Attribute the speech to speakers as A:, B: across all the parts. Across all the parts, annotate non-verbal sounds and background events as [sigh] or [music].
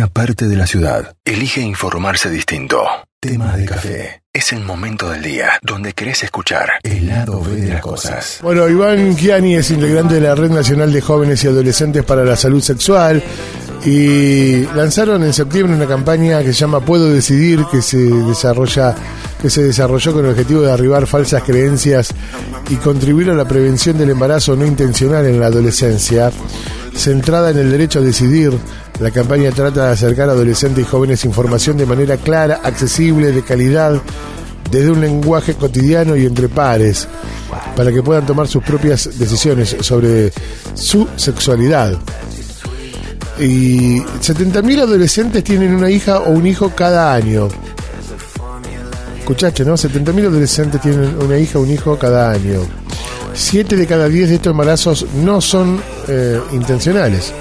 A: una parte de la ciudad elige informarse distinto. Tema de café. Es el momento del día donde querés escuchar el lado B de las cosas.
B: Bueno, Iván Kiani es integrante de la Red Nacional de Jóvenes y Adolescentes para la Salud Sexual y lanzaron en septiembre una campaña que se llama Puedo Decidir que se desarrolla que se desarrolló con el objetivo de arribar falsas creencias y contribuir a la prevención del embarazo no intencional en la adolescencia. Centrada en el derecho a decidir, la campaña trata de acercar a adolescentes y jóvenes información de manera clara, accesible, de calidad, desde un lenguaje cotidiano y entre pares, para que puedan tomar sus propias decisiones sobre su sexualidad. Y 70.000 adolescentes tienen una hija o un hijo cada año. Escuchaste, ¿no? 70.000 adolescentes tienen una hija o un hijo cada año. 7 de cada 10 de estos embarazos no son eh, intencionales.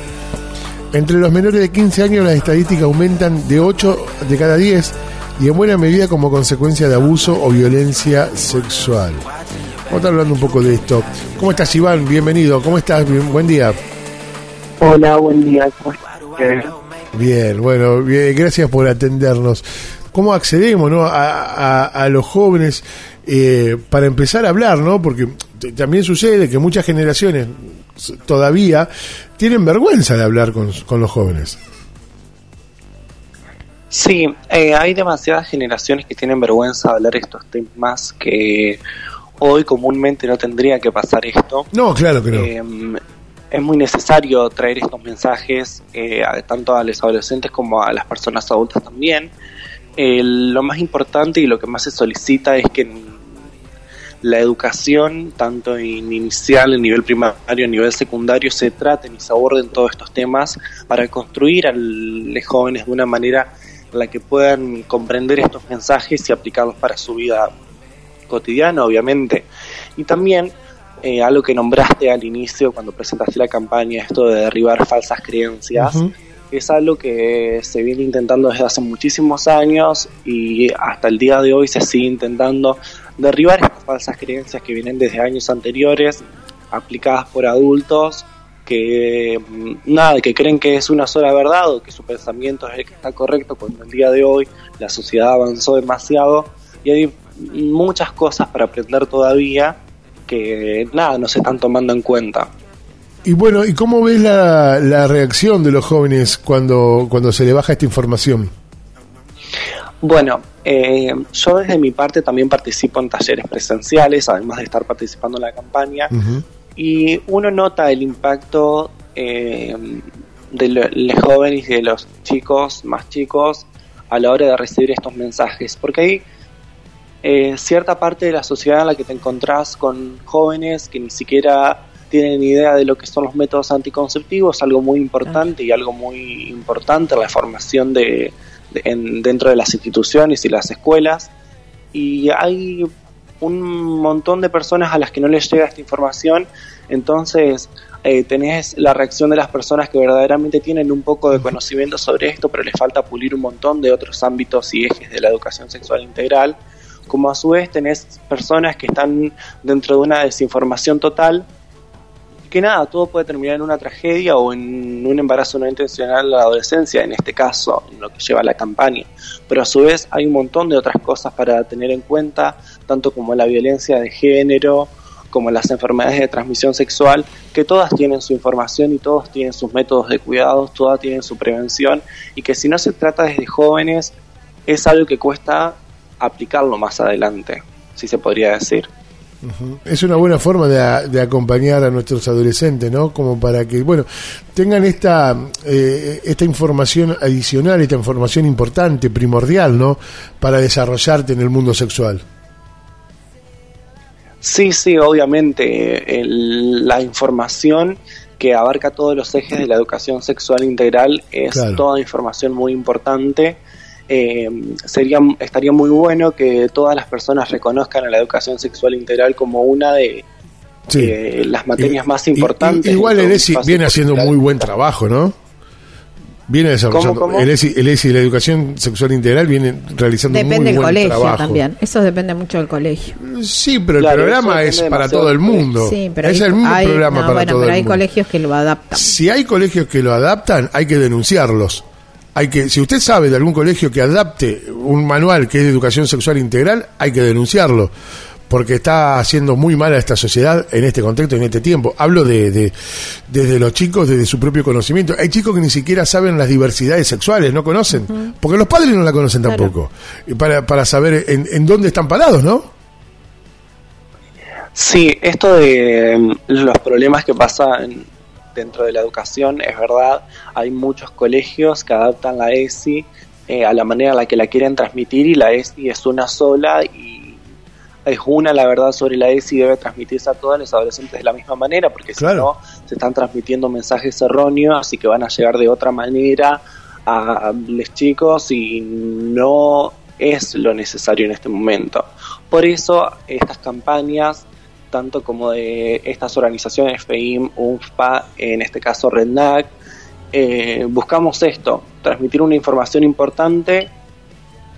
B: Entre los menores de 15 años las estadísticas aumentan de 8 de cada 10 y en buena medida como consecuencia de abuso o violencia sexual. Vamos a estar hablando un poco de esto. ¿Cómo estás, Iván? Bienvenido. ¿Cómo estás? Buen día.
C: Hola, buen día.
B: Bien, bueno, bien, gracias por atendernos. ¿Cómo accedemos ¿no? a, a, los jóvenes eh, para empezar a hablar? ¿no? Porque también sucede que muchas generaciones todavía tienen vergüenza de hablar con, con los jóvenes.
C: Sí, eh, hay demasiadas generaciones que tienen vergüenza de hablar estos temas que hoy comúnmente no tendría que pasar esto.
B: No, claro que no.
C: Em, es muy necesario traer estos mensajes eh, tanto a los adolescentes como a las personas adultas también. lo más importante y lo que más se solicita es que la educación, tanto en inicial, en nivel primario, en nivel secundario, se traten y se aborden todos estos temas para construir a los jóvenes de una manera en la que puedan comprender estos mensajes y aplicarlos para su vida cotidiana, obviamente. Y también eh, algo que nombraste al inicio cuando presentaste la campaña, esto de derribar falsas creencias, es algo que se viene intentando desde hace muchísimos años y hasta el día de hoy se sigue intentando derribar estas falsas creencias que vienen desde años anteriores, aplicadas por adultos que mm, nada, que creen que es una sola verdad o que su pensamiento es el que está correcto cuando el día de hoy la sociedad avanzó demasiado y hay muchas cosas para aprender todavía que nada, no se están tomando en cuenta.
B: Y bueno, ¿y cómo ves la, la reacción de los jóvenes cuando, cuando se le baja esta información?
C: Bueno, eh, yo desde mi parte también participo en talleres presenciales, además de estar participando en la campaña, y uno nota el impacto eh, de los jóvenes y de los chicos más chicos a la hora de recibir estos mensajes, porque hay eh, cierta parte de la sociedad en la que te encontrás con jóvenes que ni siquiera tienen idea de lo que son los métodos anticonceptivos, algo muy importante y algo muy importante la formación de, dentro de las instituciones y las escuelas. Y hay un montón de personas a las que no les llega esta información, entonces eh, tenés la reacción de las personas que verdaderamente tienen un poco de conocimiento sobre esto, pero les falta pulir un montón de otros ámbitos y ejes de la educación sexual integral, como a su vez tenés personas que están dentro de una desinformación total que nada, todo puede terminar en una tragedia o en un embarazo no intencional en la adolescencia, en este caso, en lo que lleva la campaña. Pero a su vez hay un montón de otras cosas para tener en cuenta, tanto como la violencia de género, como las enfermedades de transmisión sexual, que todas tienen su información y todos tienen sus métodos de cuidados, todas tienen su prevención, y que si no se trata desde jóvenes, es algo que cuesta aplicarlo más adelante, si se podría decir.
B: Es una buena forma de, acompañar a nuestros adolescentes, ¿no? Como para que, bueno, tengan esta, eh, esta información adicional, esta información importante, primordial, ¿no? Para desarrollarte en el mundo sexual.
C: Sí, sí, obviamente. la información que abarca todos los ejes de la educación sexual integral es toda información muy importante eh, sería, estaría muy bueno que todas las personas reconozcan a la educación sexual integral como una de las materias más importantes.
B: igual el ESI viene haciendo muy buen trabajo, ¿no? Viene desarrollando. El, ESI, el ESI, la educación sexual integral, viene realizando
D: depende
B: muy buen
D: colegio
B: trabajo.
D: también. Eso depende mucho del colegio.
B: Sí, pero el programa es para todo el mundo.
D: Sí, pero
B: es el mismo programa para
D: bueno,
B: todo
D: pero
B: el
D: hay
B: mundo.
D: colegios que lo adaptan.
B: Si hay colegios que lo adaptan, hay que denunciarlos hay que, si usted sabe de algún colegio que adapte un manual que es de educación sexual integral, hay que denunciarlo porque está haciendo muy mal a esta sociedad en este contexto, en este tiempo. Hablo de, de, desde los chicos, desde su propio conocimiento. Hay chicos que ni siquiera saben las diversidades sexuales, no conocen, porque los padres no la conocen tampoco, y para, para saber en, en dónde están parados, ¿no?
C: Sí, esto de mm, los problemas que pasan dentro de la educación es verdad. Hay muchos colegios que adaptan la ESI eh, a la manera en la que la quieren transmitir y la ESI es una sola y es una, la verdad, sobre la ESI debe transmitirse a todos los adolescentes de la misma manera, porque si no, se están transmitiendo mensajes erróneos, así que van a llegar de otra manera a los chicos y no es lo necesario en este momento. Por eso estas campañas tanto como de estas organizaciones, FEIM, UNFPA, en este caso REDNAC, eh, buscamos esto, transmitir una información importante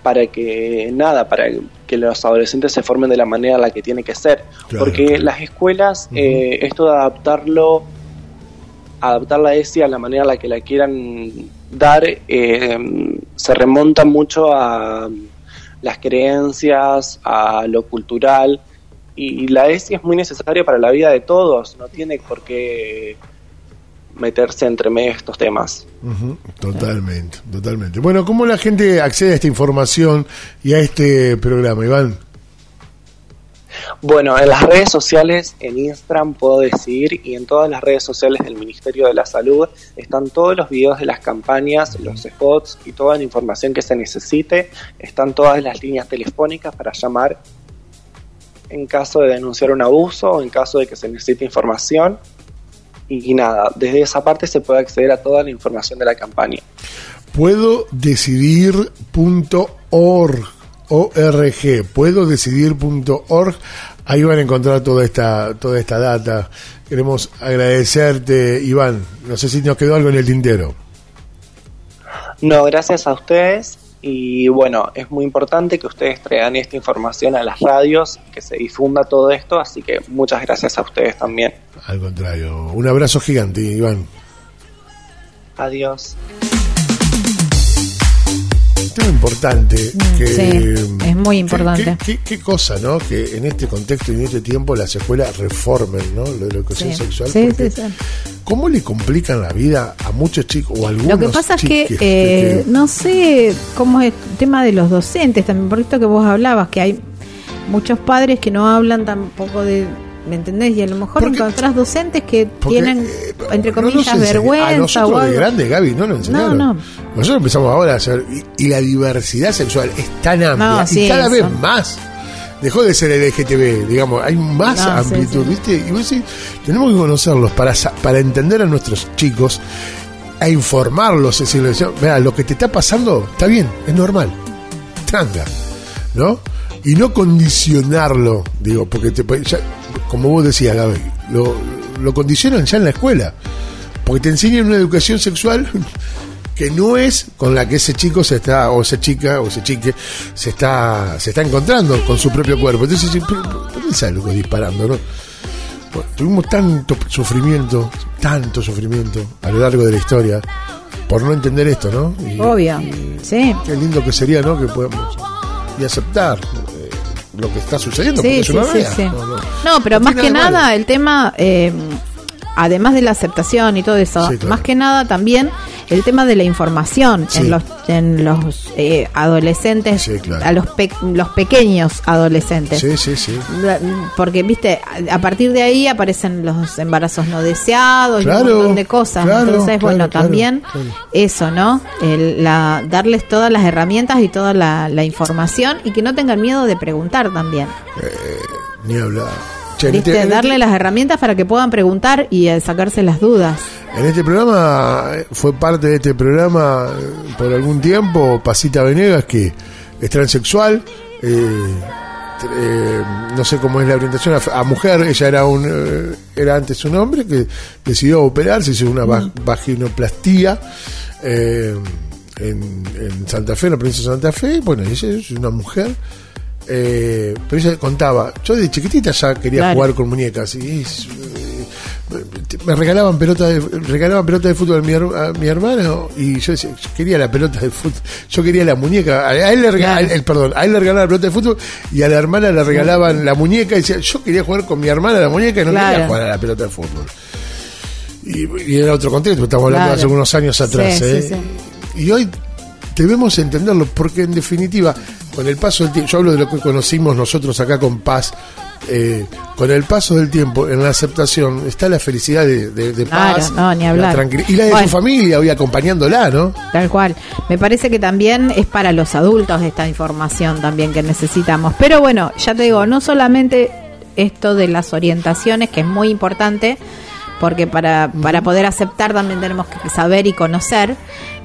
C: para que nada, para que los adolescentes se formen de la manera en la que tiene que ser. Porque las escuelas, eh, esto de adaptarlo, adaptar la ESI a la manera en la que la quieran dar, eh, se remonta mucho a las creencias, a lo cultural, y la ESI es muy necesaria para la vida de todos, no tiene por qué meterse entre medio estos temas.
B: Totalmente, totalmente. Bueno, ¿cómo la gente accede a esta información y a este programa, Iván?
C: Bueno, en las redes sociales, en Instagram puedo decir, y en todas las redes sociales del Ministerio de la Salud están todos los videos de las campañas, los spots y toda la información que se necesite. Están todas las líneas telefónicas para llamar en caso de denunciar un abuso o en caso de que se necesite información. Y, nada, desde esa parte se puede acceder a toda la información de la campaña.
B: Puedo decidir.org, ORG, puedo decidir.org, ahí van a encontrar toda esta, toda esta data. Queremos agradecerte, Iván. No sé si nos quedó algo en el tintero.
C: No, gracias a ustedes y bueno, es muy importante que ustedes traigan esta información a las radios, que se difunda todo esto, así que muchas gracias a ustedes también.
B: Al contrario, un abrazo gigante, Iván.
C: Adiós
B: tan importante mm, que
D: sí, es muy importante.
B: qué, cosa no que en este contexto y en este tiempo las escuelas reformen no lo de la educación sexual sí, cómo le complican la vida a muchos chicos o a algunos
D: lo que pasa es que, eh, no sé cómo es el tema de los docentes también por esto que vos hablabas que hay muchos padres que no hablan tampoco de ¿Me entendés? Y a lo mejor encontrás docentes que tienen, eh, entre comillas, vergüenza. A
B: nosotros o algo. de grande, Gaby, no lo enseñaron. No, no. Nosotros empezamos ahora a hacer. Y, la diversidad sexual es tan amplia y cada vez más. Dejó de ser el LGTB, digamos, hay más amplitud, ¿viste? Y vos decís, tenemos que conocerlos para, para entender a nuestros chicos, a informarlos, es decir, mira, lo que te está pasando está bien, es normal, tranca, ¿no? Y no condicionarlo, digo, porque te, ya, como vos decías, Gaby, lo, lo condicionan ya en la escuela. Porque te enseñan una educación sexual [laughs] que no es con la que ese chico se está, o esa chica, o ese chique, se está, se está encontrando con su propio cuerpo. Entonces, ¿por qué sale disparando, no? tuvimos tanto sufrimiento, tanto sufrimiento a lo largo de la historia por no entender esto, ¿no?
D: Obvio, sí.
B: Qué lindo que sería, ¿no? Que podemos y aceptar lo que está sucediendo. Sí, sí,
D: sí, no, pero más que nada el tema, eh, además de la aceptación y todo eso, más que nada también el tema de la información en los en los eh, adolescentes, a los los pequeños adolescentes.
B: Sí, sí, sí.
D: Porque, viste, a partir de ahí aparecen los embarazos no deseados y un montón de cosas. Entonces, bueno, también eso, ¿no? El, la, darles todas las herramientas y toda la, la, información y que no tengan miedo de preguntar también.
B: Eh, ni hablar.
D: ¿Viste? Darle las herramientas para que puedan preguntar y eh, sacarse las dudas.
B: En este programa, eh, fue parte de este programa eh, por algún tiempo, Pasita Venegas, que es transexual, no sé cómo es la orientación a, mujer, ella era un era antes un hombre que decidió operarse, hizo una mm. vaginoplastía en, en, Santa Fe, en la provincia de Santa Fe, bueno, ella es una mujer eh, pero ella contaba, yo de chiquitita ya quería jugar con muñecas y eh, me regalaban pelota de, regalaban pelota de fútbol a mi, hermano y yo, decía, quería la pelota de fútbol, yo quería la muñeca, a él le regalaban, perdón, a él le regalaban la pelota de fútbol y a la hermana le regalaban la muñeca y decía, yo quería jugar con mi hermana la muñeca y no quería jugar a la pelota de fútbol. Y, era otro contexto, estamos hablando de hace unos años atrás, ¿eh? Y hoy debemos entenderlo, porque en definitiva, con el paso del tiempo, yo hablo de lo que conocimos nosotros acá con Paz, eh, con el paso del tiempo, en la aceptación, está la felicidad de, paz,
D: ni hablar. La
B: y la de su familia, hoy acompañándola, ¿no?
D: Tal cual. Me parece que también es para los adultos esta información también que necesitamos. Pero bueno, ya te digo, no solamente esto de las orientaciones, que es muy importante, porque para, para poder aceptar también tenemos que saber y conocer,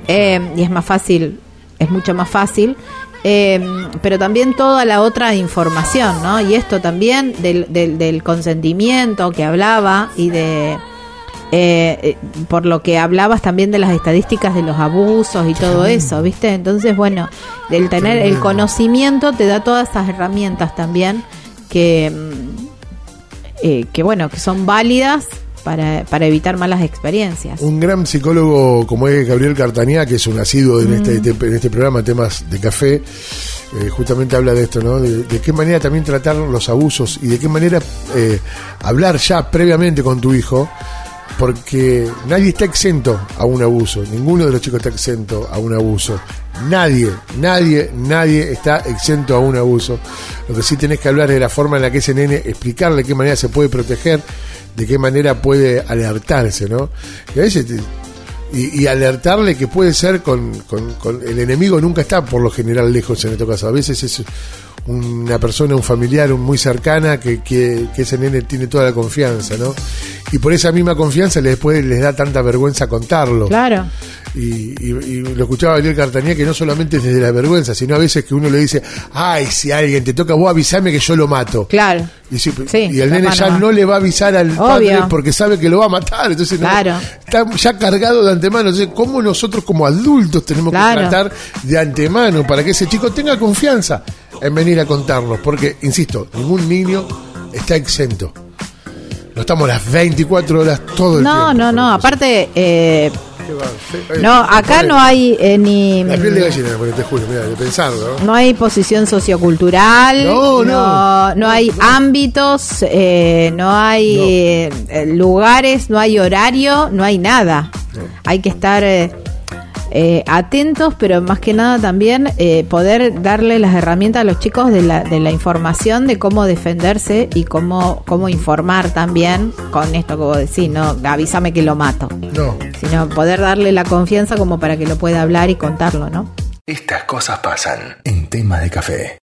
D: eh, y es más fácil, es mucho más fácil, eh, pero también toda la otra información, ¿no? Y esto también del, del, consentimiento que hablaba y de... Eh, por lo que hablabas también de las estadísticas de los abusos y todo eso, ¿viste? Entonces, bueno, del tener el conocimiento te da todas esas herramientas también que, mm, que bueno, que son válidas para, para evitar malas experiencias.
B: Un gran psicólogo como es Gabriel Cartanía, que es un asiduo en, este, en este programa, temas de café, eh, justamente habla de esto, ¿no? De, qué manera también tratar los abusos y de qué manera eh, hablar ya previamente con tu hijo, porque nadie está exento a un abuso, ninguno de los chicos está exento a un abuso. Nadie, nadie, nadie está exento a un abuso. Lo que sí tenés que hablar es de la forma en la que ese nene, explicarle qué manera se puede proteger de qué manera puede alertarse, ¿no? Y a veces y, alertarle que puede ser con, con, el enemigo nunca está por lo general lejos en este caso. A veces es una persona, un familiar un muy cercana que, que, que, ese nene tiene toda la confianza, ¿no? Y por esa misma confianza después les da tanta vergüenza contarlo.
D: Claro.
B: Y, lo escuchaba Gabriel Cartanía que no solamente es desde la vergüenza, sino a veces que uno le dice, ay, si alguien te toca, vos avisame que yo lo mato.
D: Claro.
B: Y, el nene ya no le va a avisar al padre porque sabe que lo va a matar. Entonces está ya cargado de antemano. Entonces, ¿cómo nosotros como adultos tenemos que tratar de antemano para que ese chico tenga confianza en venir a contarnos? Porque, insisto, ningún niño está exento. No estamos las 24 horas todo el
D: tiempo.
B: No,
D: no, no. Aparte, eh, no, acá no hay eh, ni.
B: La piel de gallina, te juro, mira, de pensarlo.
D: ¿no? hay posición sociocultural. No, no. No, hay ámbitos, eh, no hay eh, lugares, no hay horario, no hay nada. Hay que estar eh, atentos, pero más que nada también eh, poder darle las herramientas a los chicos de la, de la información de cómo defenderse y cómo, cómo informar también con esto que vos decís, no avísame que lo mato. No. Sino poder darle la confianza como para que lo pueda hablar y contarlo, ¿no?
A: Estas cosas pasan en tema de café.